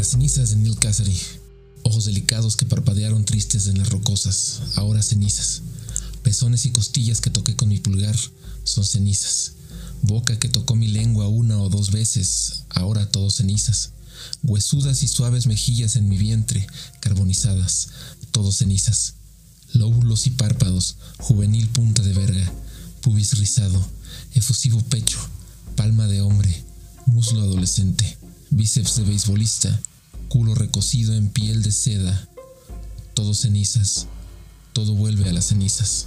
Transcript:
Las cenizas de Neil Cassidy. Ojos delicados que parpadearon tristes en las rocosas, ahora cenizas. Pezones y costillas que toqué con mi pulgar, son cenizas. Boca que tocó mi lengua una o dos veces, ahora todo cenizas. Huesudas y suaves mejillas en mi vientre, carbonizadas, todo cenizas. Lóbulos y párpados, juvenil punta de verga, pubis rizado, efusivo pecho, palma de hombre, muslo adolescente, bíceps de beisbolista, culo recocido en piel de seda, todo cenizas, todo vuelve a las cenizas.